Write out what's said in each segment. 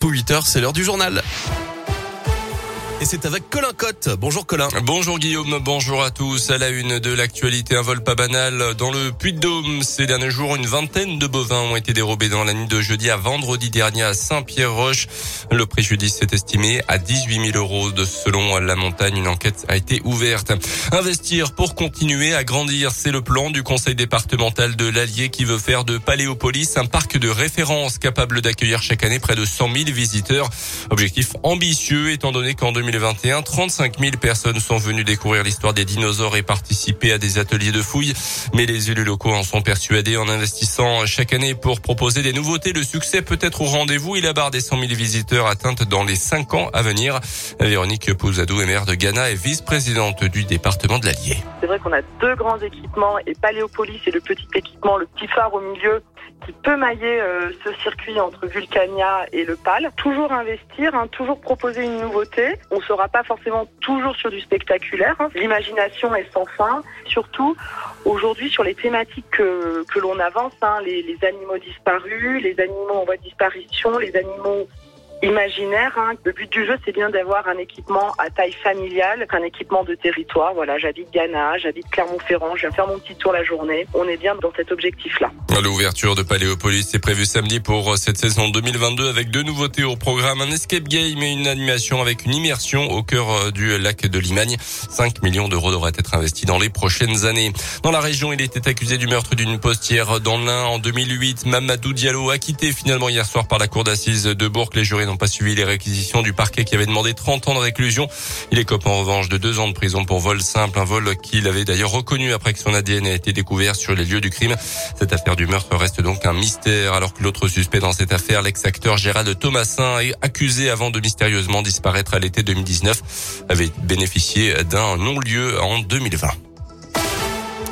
Pour 8h, c'est l'heure du journal. Et c'est avec Colin Cotte. Bonjour Colin. Bonjour Guillaume, bonjour à tous. À la une de l'actualité, un vol pas banal dans le Puy-de-Dôme. Ces derniers jours, une vingtaine de bovins ont été dérobés dans la nuit de jeudi à vendredi dernier à Saint-Pierre-Roche. Le préjudice est estimé à 18 000 euros. De, selon la montagne, une enquête a été ouverte. Investir pour continuer à grandir, c'est le plan du conseil départemental de l'Allier qui veut faire de Paléopolis un parc de référence capable d'accueillir chaque année près de 100 000 visiteurs. Objectif ambitieux étant donné qu'en 2020, 2021, 35 000 personnes sont venues découvrir l'histoire des dinosaures et participer à des ateliers de fouilles. Mais les élus locaux en sont persuadés en investissant chaque année pour proposer des nouveautés. Le succès peut être au rendez-vous. Il a barre des 100 000 visiteurs atteintes dans les 5 ans à venir. Véronique Pouzadou est maire de Ghana et vice-présidente du département de l'Allier. C'est vrai qu'on a deux grands équipements et Paléopolis et le petit équipement, le petit phare au milieu peut mailler euh, ce circuit entre Vulcania et le PAL. Toujours investir, hein, toujours proposer une nouveauté. On ne sera pas forcément toujours sur du spectaculaire. Hein. L'imagination est sans fin. Surtout, aujourd'hui, sur les thématiques que, l'on avance, hein, les animaux disparus, les animaux en voie de disparition, les animaux imaginaire. Hein. Le but du jeu, c'est bien d'avoir un équipement à taille familiale, un équipement de territoire. Voilà, j'habite Ghana, j'habite Clermont-Ferrand, je viens faire mon petit tour la journée. On est bien dans cet objectif-là. L'ouverture de Paléopolis est prévue samedi pour cette saison 2022 avec deux nouveautés au programme, un escape game et une animation avec une immersion au cœur euh, du lac de Limagne. 5 millions d'euros devraient être investis dans les prochaines années. Dans la région, il était accusé du meurtre d'une postière dans l'Ain en 2008. Mamadou Diallo a quitté finalement hier soir par la cour d'assises de Bourg. Les jurés n'ont pas suivi les réquisitions du parquet qui avait demandé 30 ans de réclusion. Il copé en revanche de deux ans de prison pour vol simple, un vol qu'il avait d'ailleurs reconnu après que son ADN a été découvert sur les lieux du crime. Cette affaire du meurtre reste donc un mystère alors que l'autre suspect dans cette affaire, l'ex-acteur Gérald Thomasin, accusé avant de mystérieusement disparaître à l'été 2019, avait bénéficié d'un non-lieu en 2020.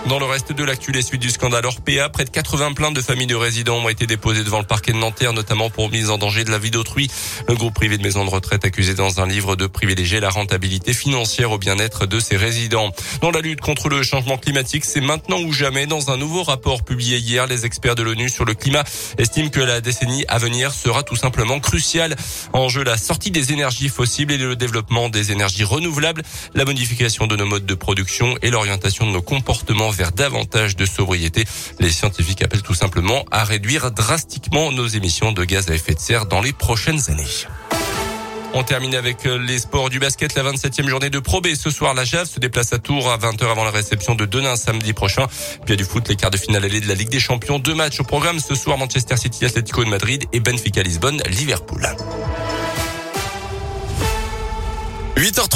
Dans le reste de l'actu, les suites du scandale Orpea, près de 80 plaintes de familles de résidents ont été déposées devant le parquet de Nanterre, notamment pour mise en danger de la vie d'autrui. Le groupe privé de maisons de retraite accusé dans un livre de privilégier la rentabilité financière au bien-être de ses résidents. Dans la lutte contre le changement climatique, c'est maintenant ou jamais. Dans un nouveau rapport publié hier, les experts de l'ONU sur le climat estiment que la décennie à venir sera tout simplement cruciale. En jeu, la sortie des énergies fossiles et le développement des énergies renouvelables, la modification de nos modes de production et l'orientation de nos comportements vers davantage de sobriété. Les scientifiques appellent tout simplement à réduire drastiquement nos émissions de gaz à effet de serre dans les prochaines années. On termine avec euh, les sports du basket, la 27e journée de Pro B. Ce soir, la JAV se déplace à Tours à 20h avant la réception de Denain samedi prochain. Puis a du foot, les quarts de finale allée de la Ligue des Champions. Deux matchs au programme ce soir, Manchester City, Atlético de Madrid et Benfica Lisbonne, Liverpool. 8h